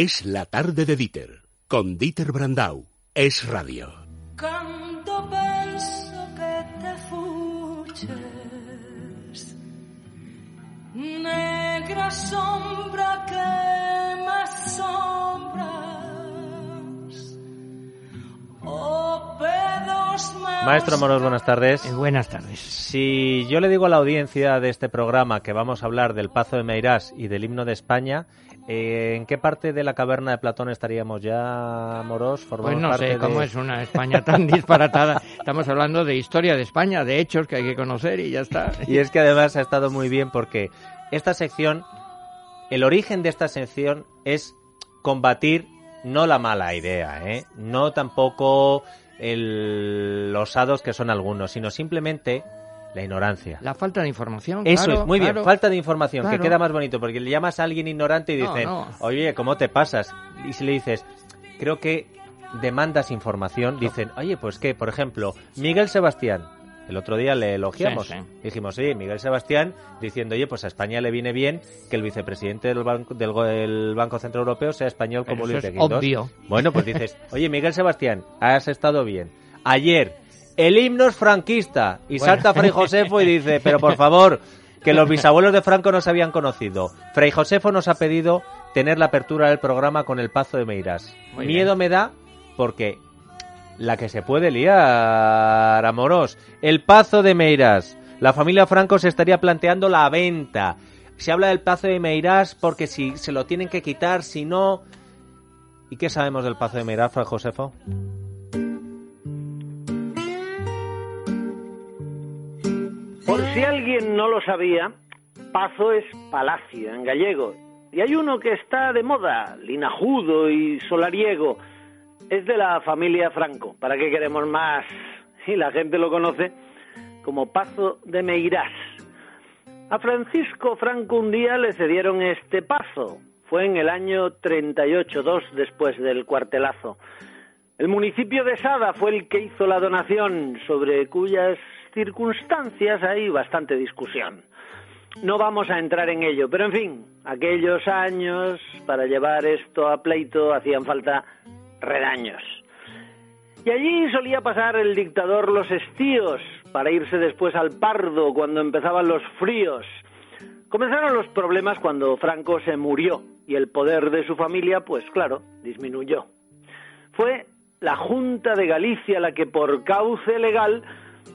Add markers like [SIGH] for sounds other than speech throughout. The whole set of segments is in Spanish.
Es la tarde de Dieter, con Dieter Brandau. Es radio. Canto penso que te fuches Negra sombra que me asombras Oh, Maestro Moros, buenas tardes. Eh, buenas tardes. Si yo le digo a la audiencia de este programa que vamos a hablar del Pazo de Meirás y del himno de España, eh, ¿en qué parte de la caverna de Platón estaríamos ya, Moros? Pues ¿Formamos no parte sé de- cómo es una España tan disparatada. Estamos hablando de historia de España, de hechos que hay que conocer y ya está. Y es que además ha estado muy bien porque esta sección, el origen de esta sección es combatir no la mala idea, ¿eh? no tampoco el- los hados que son algunos, sino simplemente la ignorancia. La falta de información. Eso claro, es, muy bien, falta de información, que Claro. queda más bonito, porque le llamas a alguien ignorante y dicen, no. oye, ¿cómo te pasas? Y si le dices, creo que demandas información, dicen, oye, pues qué, por ejemplo, Miguel Sebastián, el otro día le elogiamos, Sí, sí. dijimos, sí, Miguel Sebastián, diciendo, oye, pues a España le viene bien que el vicepresidente del Banco, del, del Banco Central Europeo sea español Pero como Luis es de Guindos. obvio. Bueno, pues dices, oye, Miguel Sebastián, has estado bien. Ayer, el himno es franquista. Y Bueno. salta Fray Josefo y dice, pero por [LAUGHS] favor, que los bisabuelos de Franco no se habían conocido. Fray Josefo nos ha pedido tener la apertura del programa con el Pazo de Meirás. Muy Miedo me da porque la que se puede liar, amoros. El Pazo de Meirás. La familia Franco se estaría planteando la venta. Se habla del Pazo de Meirás porque si se lo tienen que quitar, si no... ¿Y qué sabemos del Pazo de Meirás, Fray Josefo? Por si alguien no lo sabía, Pazo es palacio en gallego. Y hay uno que está de moda, linajudo y solariego. Es de la familia Franco. ¿Para qué queremos más? Y la gente lo conoce como Pazo de Meirás. A Francisco Franco un día le cedieron este pazo. Fue en el año 38, dos después del cuartelazo. El municipio de Sada fue el que hizo la donación, sobre cuyas circunstancias hay bastante discusión. No vamos a entrar en ello, pero en fin, aquellos años, para llevar esto a pleito, hacían falta redaños. Y allí solía pasar el dictador los estíos, para irse después al Pardo cuando empezaban los fríos. Comenzaron los problemas cuando Franco se murió y el poder de su familia, pues claro, disminuyó. Fue la Junta de Galicia la que por cauce legal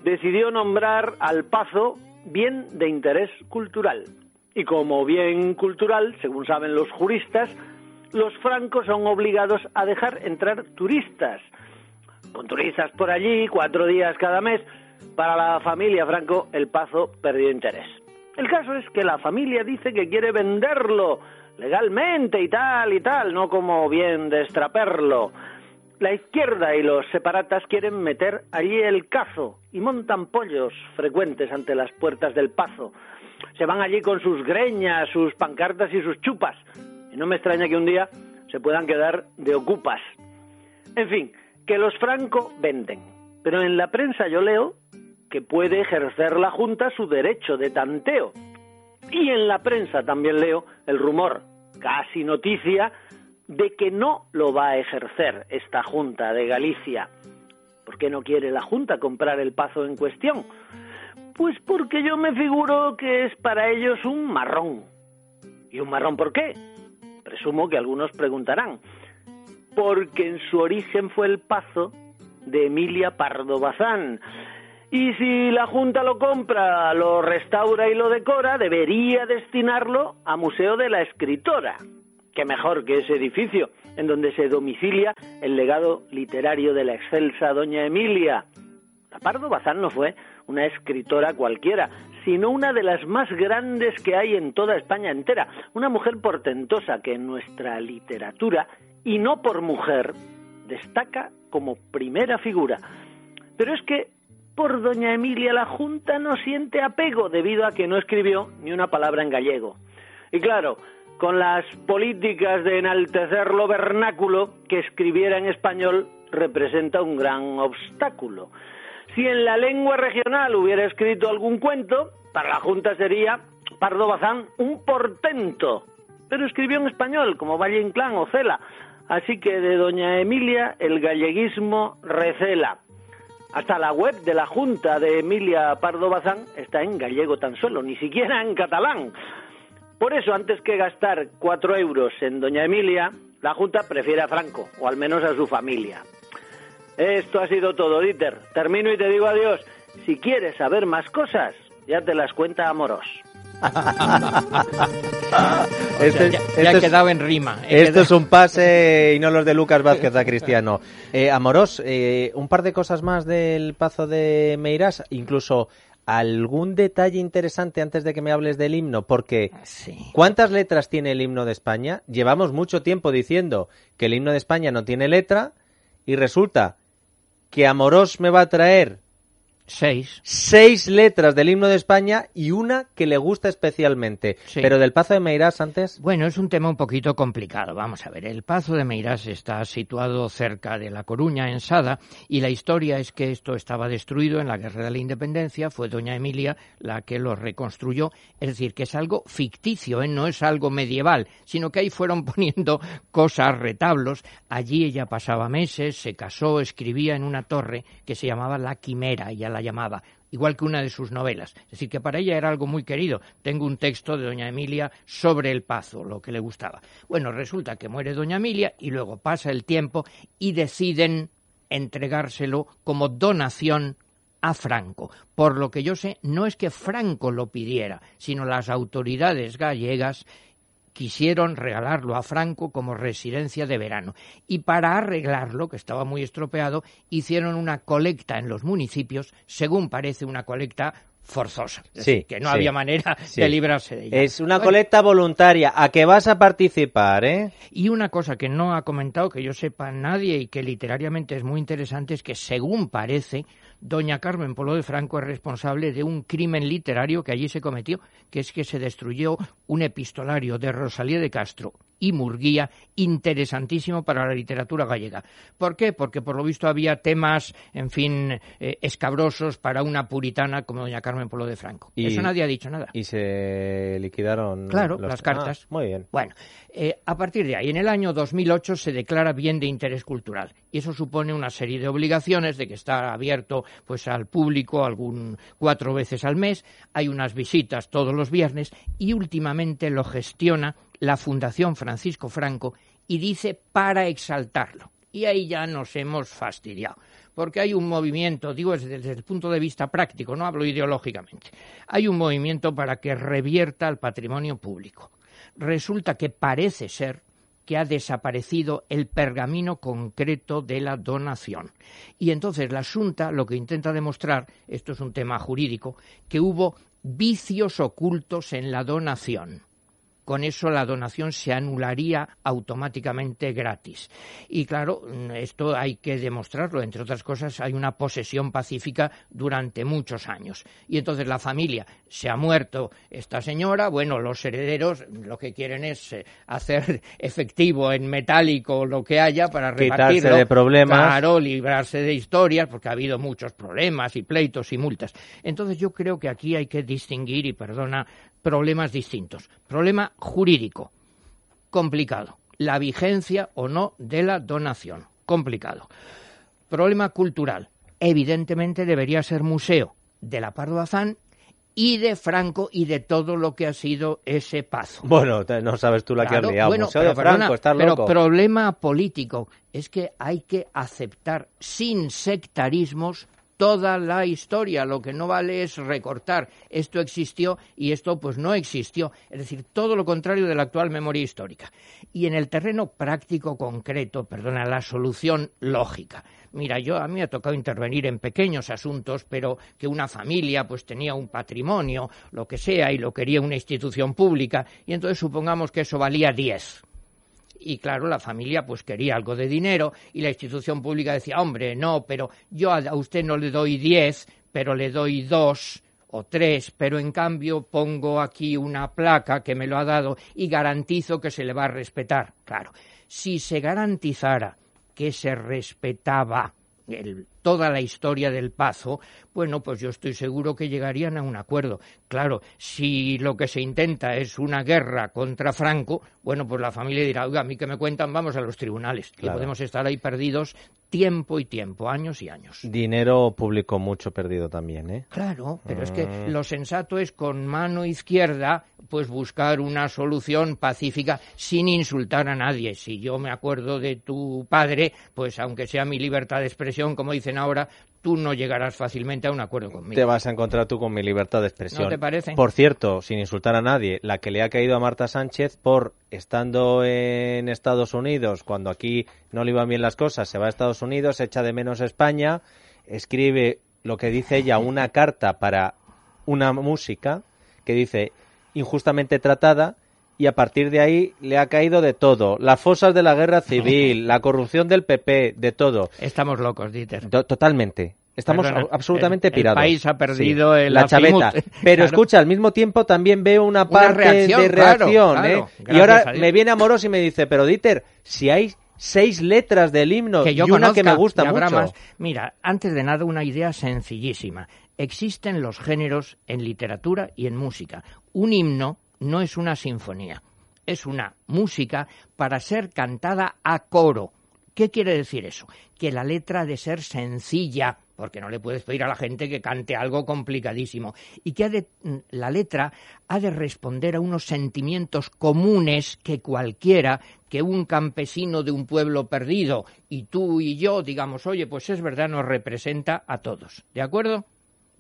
decidió nombrar al Pazo bien de interés cultural. Y como bien cultural, según saben los juristas, los francos son obligados a dejar entrar turistas. Con turistas por allí, cuatro días cada mes, para la familia Franco el Pazo perdió interés. El caso es que la familia dice que quiere venderlo legalmente y tal y tal, no como bien destraperlo. La izquierda y los separatas quieren meter allí el cazo y montan pollos frecuentes ante las puertas del Pazo. Se van allí con sus greñas, sus pancartas y sus chupas. Y no me extraña que un día se puedan quedar de ocupas. En fin, que los Franco venden. Pero en la prensa yo leo que puede ejercer la Junta su derecho de tanteo. Y en la prensa también leo el rumor, casi noticia, de que no lo va a ejercer esta Junta de Galicia. ¿Por qué no quiere la Junta comprar el pazo en cuestión? Pues porque yo me figuro que es para ellos un marrón. ¿Y un marrón por qué? Presumo que algunos preguntarán. Porque en su origen fue el pazo de Emilia Pardo Bazán. Y si la Junta lo compra, lo restaura y lo decora, debería destinarlo a Museo de la Escritora. Que mejor que ese edificio, en donde se domicilia el legado literario de la excelsa doña Emilia. La Pardo Bazán no fue una escritora cualquiera, sino una de las más grandes que hay en toda España entera. Una mujer portentosa que en nuestra literatura, y no por mujer, destaca como primera figura. Pero es que por doña Emilia la Junta no siente apego debido a que no escribió ni una palabra en gallego. Y claro, con las políticas de enaltecer lo vernáculo, que escribiera en español representa un gran obstáculo. Si en la lengua regional hubiera escrito algún cuento, para la Junta sería Pardo Bazán un portento. pero escribió en español, como Valle Inclán o Cela. Así que de doña Emilia el galleguismo recela. Hasta la web de la Junta de Emilia Pardo Bazán está en gallego tan solo, ni siquiera en catalán. Por eso, antes que gastar cuatro euros en doña Emilia, la Junta prefiere a Franco, o al menos a su familia. Esto ha sido todo, Dieter. Termino y te digo adiós. Si quieres saber más cosas, ya te las cuenta Amoros. [LAUGHS] Este- ya, este ya he es- quedado en rima. he Esto quedado- es un pase y no los de Lucas Vázquez a Cristiano. [LAUGHS] Eh, Amorós, eh, un par de cosas más del Pazo de Meirás, incluso algún detalle interesante antes de que me hables del himno, porque Sí. ¿cuántas letras tiene el himno de España? Llevamos mucho tiempo diciendo que el himno de España no tiene letra y resulta que Amorós me va a traer Seis. seis letras del himno de España y una que le gusta especialmente. Sí. Pero del Pazo de Meirás antes... Bueno, es un tema un poquito complicado. Vamos a ver, el Pazo de Meirás está situado cerca de La Coruña, en Sada, y la historia es que esto estaba destruido en la Guerra de la Independencia, fue doña Emilia la que lo reconstruyó, es decir, que es algo ficticio, ¿eh? no es algo medieval, sino que ahí fueron [LAUGHS] poniendo cosas, retablos. Allí ella pasaba meses, se casó, escribía en una torre que se llamaba La Quimera, ella la llamaba igual que una de sus novelas. Es decir, que para ella era algo muy querido. Tengo un texto de doña Emilia sobre el pazo, lo que le gustaba. Bueno, resulta que muere doña Emilia y luego pasa el tiempo y deciden entregárselo como donación a Franco. Por lo que yo sé, no es que Franco lo pidiera, sino las autoridades gallegas quisieron regalarlo a Franco como residencia de verano. Y para arreglarlo, que estaba muy estropeado, hicieron una colecta en los municipios, según parece una colecta forzosa. Es Sí, decir, que no sí, había manera sí. de librarse de ella. Es una Bueno, colecta voluntaria. ¿A que vas a participar, eh? Y una cosa que no ha comentado, que yo sepa nadie y que literariamente es muy interesante, es que según parece, doña Carmen Polo de Franco es responsable de un crimen literario que allí se cometió, que es que se destruyó un epistolario de Rosalía de Castro y Murguía interesantísimo para la literatura gallega. ¿Por qué? Porque por lo visto había temas, en fin, eh, escabrosos para una puritana como doña Carmen Polo de Franco. Y- Eso nadie ha dicho nada. Y se liquidaron. Claro, los- las cartas. Ah, muy bien. Bueno, eh, a partir de ahí, en el año 2008 se declara bien de interés cultural y eso supone una serie de obligaciones de que está abierto pues al público algún cuatro veces al mes, hay unas visitas todos los viernes y últimamente lo gestiona la Fundación Francisco Franco y dice para exaltarlo. Y ahí ya nos hemos fastidiado, porque hay un movimiento, digo desde, el punto de vista práctico, no hablo ideológicamente, hay un movimiento para que revierta el patrimonio público resulta que parece ser que ha desaparecido el pergamino concreto de la donación. Y entonces la Junta lo que intenta demostrar, esto es un tema jurídico, que hubo vicios ocultos en la donación. Con eso la donación se anularía automáticamente gratis. Y claro, esto hay que demostrarlo. Entre otras cosas, hay una posesión pacífica durante muchos años. Y entonces la familia se ha muerto esta señora. Bueno, los herederos lo que quieren es eh, hacer [LAUGHS] efectivo en metálico lo que haya para Quitarse repartirlo. de problemas. Claro, librarse de historias, porque ha habido muchos problemas y pleitos y multas. Entonces yo creo que aquí hay que distinguir, y perdona, problemas distintos. Problema jurídico, complicado. La vigencia o no de la donación, complicado. Problema cultural, evidentemente debería ser museo de la Pardo Bazán y de Franco y de todo lo que ha sido ese pazo. Bueno, no sabes tú la que has liado. bueno, Museo pero de Franco, perdona, estás pero loco. problema político es que hay que aceptar sin sectarismos toda la historia. Lo que no vale es recortar esto existió y esto pues no existió. Es decir, todo lo contrario de la actual memoria histórica. Y en el terreno práctico concreto, perdona, la solución lógica. Mira, yo a mí me ha tocado intervenir en pequeños asuntos, pero que una familia pues tenía un patrimonio, lo que sea, y lo quería una institución pública, y entonces supongamos que eso valía 10 y claro, la familia pues quería algo de dinero y la institución pública decía, hombre, no, pero yo a usted no le doy 10, pero le doy dos o tres, pero en cambio pongo aquí una placa que me lo ha dado y garantizo que se le va a respetar. Claro, si se garantizara que se respetaba el toda la historia del Pazo, bueno, pues yo estoy seguro que llegarían a un acuerdo. Claro, si lo que se intenta es una guerra contra Franco, bueno, pues la familia dirá, oiga, a mí que me cuentan, vamos a los tribunales. Y podemos estar ahí perdidos tiempo y tiempo, años y años. Dinero público mucho perdido también, ¿eh? Claro, pero es que Mm. lo sensato es con mano izquierda pues buscar una solución pacífica sin insultar a nadie. Si yo me acuerdo de tu padre, pues aunque sea mi libertad de expresión, como dicen ahora, tú no llegarás fácilmente a un acuerdo conmigo. Te vas a encontrar tú con mi libertad de expresión. ¿No te parece? Por cierto, sin insultar a nadie, la que le ha caído a Marta Sánchez por estando en Estados Unidos, cuando aquí no le iban bien las cosas, se va a Estados Unidos, echa de menos a España, escribe lo que dice ella, una carta para una música que dice injustamente tratada y a partir de ahí le ha caído de todo. Las fosas de la guerra civil, la corrupción del PP, de todo. Estamos locos, Dieter. To- Totalmente. Estamos Perdona, absolutamente el- el pirados. país ha perdido el la chaveta. Pero [LAUGHS] Claro. escucha, al mismo tiempo también veo una parte reacción, de reacción. claro. ¿eh? Y ahora me viene Amoros y me dice, pero Dieter, si hay seis letras del himno que yo y una conozca, que me gusta mucho. más. Mira, antes de nada una idea sencillísima. Existen los géneros en literatura y en música. Un himno no es una sinfonía, es una música para ser cantada a coro. ¿Qué quiere decir eso? Que la letra ha de ser sencilla, porque no le puedes pedir a la gente que cante algo complicadísimo, y que ha de- mm, la letra ha de responder a unos sentimientos comunes que cualquiera, que un campesino de un pueblo perdido y tú y yo digamos, oye, pues es verdad, nos representa a todos. ¿De acuerdo?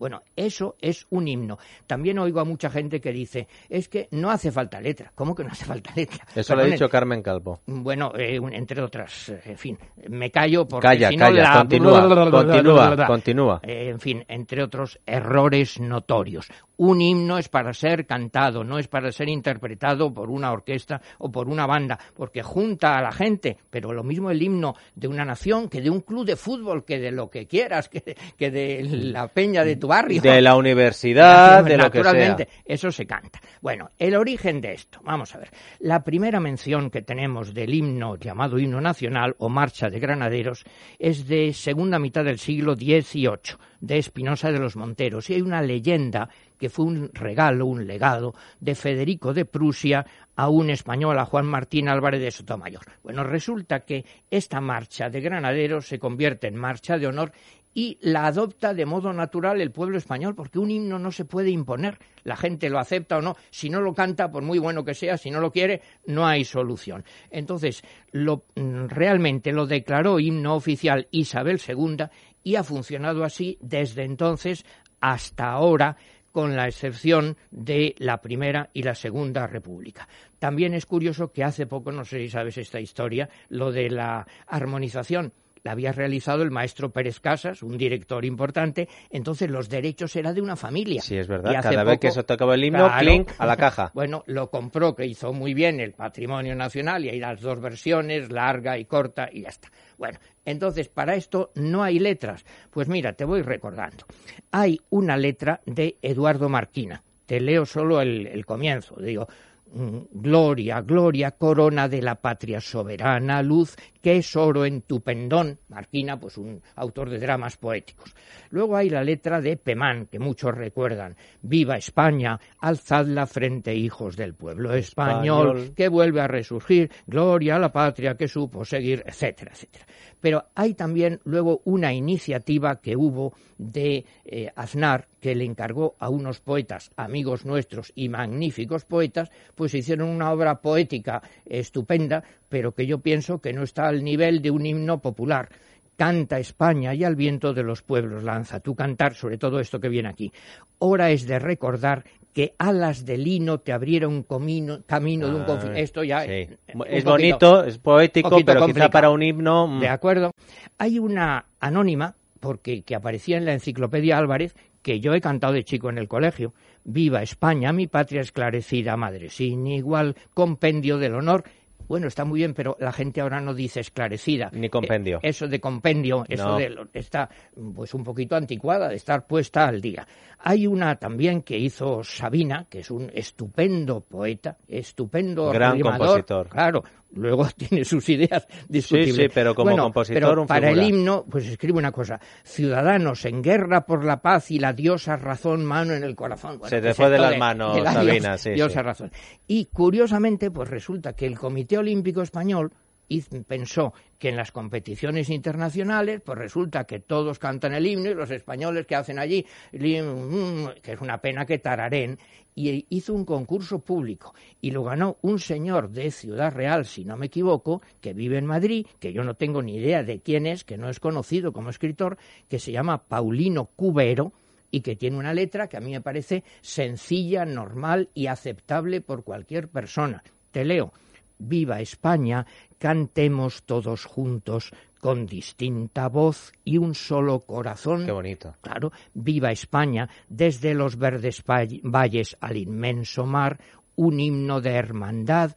Bueno, eso es un himno. También oigo a mucha gente que dice, es que no hace falta letra. ¿Cómo que no hace falta letra? Eso lo ha dicho Carmen Calvo. bueno, eh, entre otras, eh, en fin, me callo porque Calla, si no calla, la... continúa, [LAUGHS] continúa, [LAUGHS] continúa. Eh, en fin, entre otros errores notorios. Un himno es para ser cantado, no es para ser interpretado por una orquesta o por una banda, porque junta a la gente, pero lo mismo el himno de una nación que de un club de fútbol, que de lo que quieras, que, que de la peña de tu barrio. De la universidad, de lo que sea. Naturalmente, eso se canta. Bueno, el origen de esto, vamos a ver. La primera mención que tenemos del himno llamado himno nacional o marcha de granaderos es de segunda mitad del siglo XVIII, de Espinosa de los Monteros. Y hay una leyenda que fue un regalo, un legado de Federico de Prusia a un español, a Juan Martín Álvarez de Sotomayor. Bueno, resulta que esta marcha de granaderos se convierte en marcha de honor y la adopta de modo natural el pueblo español, porque un himno no se puede imponer. La gente lo acepta o no. Si no lo canta, por muy bueno que sea, si no lo quiere, no hay solución. Entonces, lo, mm, realmente lo declaró himno oficial Isabel II y ha funcionado así desde entonces hasta ahora con la excepción de la Primera y la Segunda República. También es curioso que hace poco, no sé si sabes esta historia, lo de la armonización la había realizado el maestro Pérez Casas, un director importante, entonces los derechos eran de una familia. Sí, es verdad. Y Cada vez que se tocaba el himno, Claro. clink, a la caja. [LAUGHS] Bueno, lo compró, que hizo muy bien el Patrimonio Nacional, y hay las dos versiones, larga y corta, y ya está. Bueno, entonces, para esto no hay letras. Pues mira, te voy recordando. Hay una letra de Eduardo Marquina. Te leo solo el, el comienzo. Digo, Gloria, gloria, corona de la patria soberana, luz que es oro en tu pendón. Marquina, pues un autor de dramas poéticos. Luego hay la letra de Pemán, que muchos recuerdan. Viva España, alzad la frente, hijos del pueblo español, Español. que vuelve a resurgir, gloria a la patria que supo seguir, etcétera, etcétera. Pero hay también luego una iniciativa que hubo de eh, Aznar, que le encargó a unos poetas, amigos nuestros y magníficos poetas, pues hicieron una obra poética estupenda, pero que yo pienso que no está al nivel de un himno popular. Canta España y al viento de los pueblos lanza. Tú cantar sobre todo esto que viene aquí. Hora es de recordar que alas de lino te abrieron comino- camino de un Ah, conflicto. Esto ya sí. eh, Es poquito- bonito, es poético, pero quizá complicado. para un himno... mm, ¿De acuerdo? Hay una anónima, porque que aparecía en la enciclopedia Álvarez, que yo he cantado de chico en el colegio. Viva España, mi patria esclarecida, madre sin igual, compendio del honor. Bueno, está muy bien, pero la gente ahora no dice esclarecida. Ni compendio. Eh, Eso de compendio, eso No. de está pues un poquito anticuada, de estar puesta al día. Hay una también que hizo Sabina, que es un estupendo poeta, estupendo Gran rimador, compositor. Claro, luego [LAUGHS] tiene sus ideas discutibles. Sí, sí, pero como Bueno, compositor, pero un para figura. el himno, pues escribe una cosa: Ciudadanos en guerra por la paz y la diosa razón, mano en el corazón. Bueno, Se te que fue de las manos, la Sabina, diosa- sí, diosa sí. razón. Y curiosamente, pues resulta que el Comité Olímpico Español hiz- pensó que en las competiciones internacionales, pues resulta que todos cantan el himno y los españoles que hacen allí, mm, que es una pena que tararen, y hizo un concurso público y lo ganó un señor de Ciudad Real, si no me equivoco, que vive en Madrid, que yo no tengo ni idea de quién es, que no es conocido como escritor, que se llama Paulino Cubero, y que tiene una letra que a mí me parece sencilla, normal y aceptable por cualquier persona. Te leo. Viva España, cantemos todos juntos con distinta voz y un solo corazón. Qué bonito. Claro, viva España, desde los verdes valles al inmenso mar, un himno de hermandad.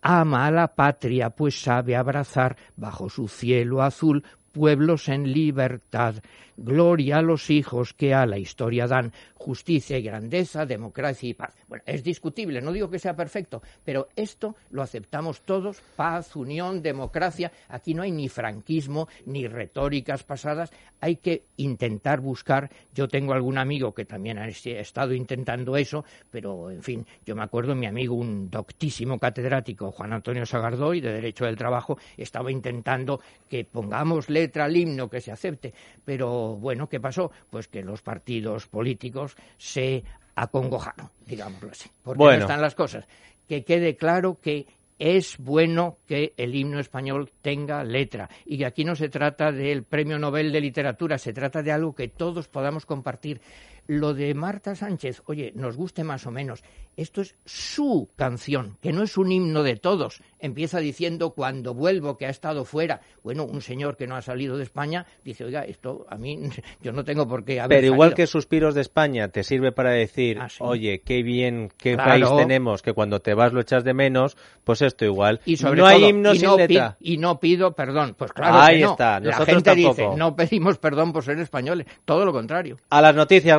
Ama a la patria, pues sabe abrazar bajo su cielo azul pueblos en libertad. Gloria a los hijos que a la historia dan justicia y grandeza, democracia y paz. Bueno, es discutible, no digo que sea perfecto, pero esto lo aceptamos todos, paz, unión, democracia. Aquí no hay ni franquismo, ni retóricas pasadas, hay que intentar buscar. Yo tengo algún amigo que también ha es- ha estado intentando eso, pero en fin, yo me acuerdo mi amigo, un doctísimo catedrático, Juan Antonio Sagardoy, de Derecho del Trabajo, estaba intentando que pongamos letra al himno, que se acepte. Pero bueno, ¿qué pasó? Pues que los partidos políticos se acongojaron, digámoslo así. Porque Bueno. no están las cosas. Que quede claro que es bueno que el himno español tenga letra y que aquí no se trata del Premio Nobel de Literatura, se trata de algo que todos podamos compartir. Lo de Marta Sánchez, oye, nos guste más o menos, esto es su canción, que no es un himno de todos. Empieza diciendo cuando vuelvo, que ha estado fuera. Bueno, un señor que no ha salido de España dice, oiga, esto a mí, [LAUGHS] yo no tengo por qué haber Pero igual salido". que Suspiros de España te sirve para decir, Ah, sí. oye, qué bien, qué Claro. país tenemos, que cuando te vas lo echas de menos, pues esto igual. Y sobre no hay todo, himnos y sin no, letra. y no pido perdón. Pues claro Ahí que no. está, La gente dice, no pedimos perdón por ser españoles. Todo lo contrario. A las noticias,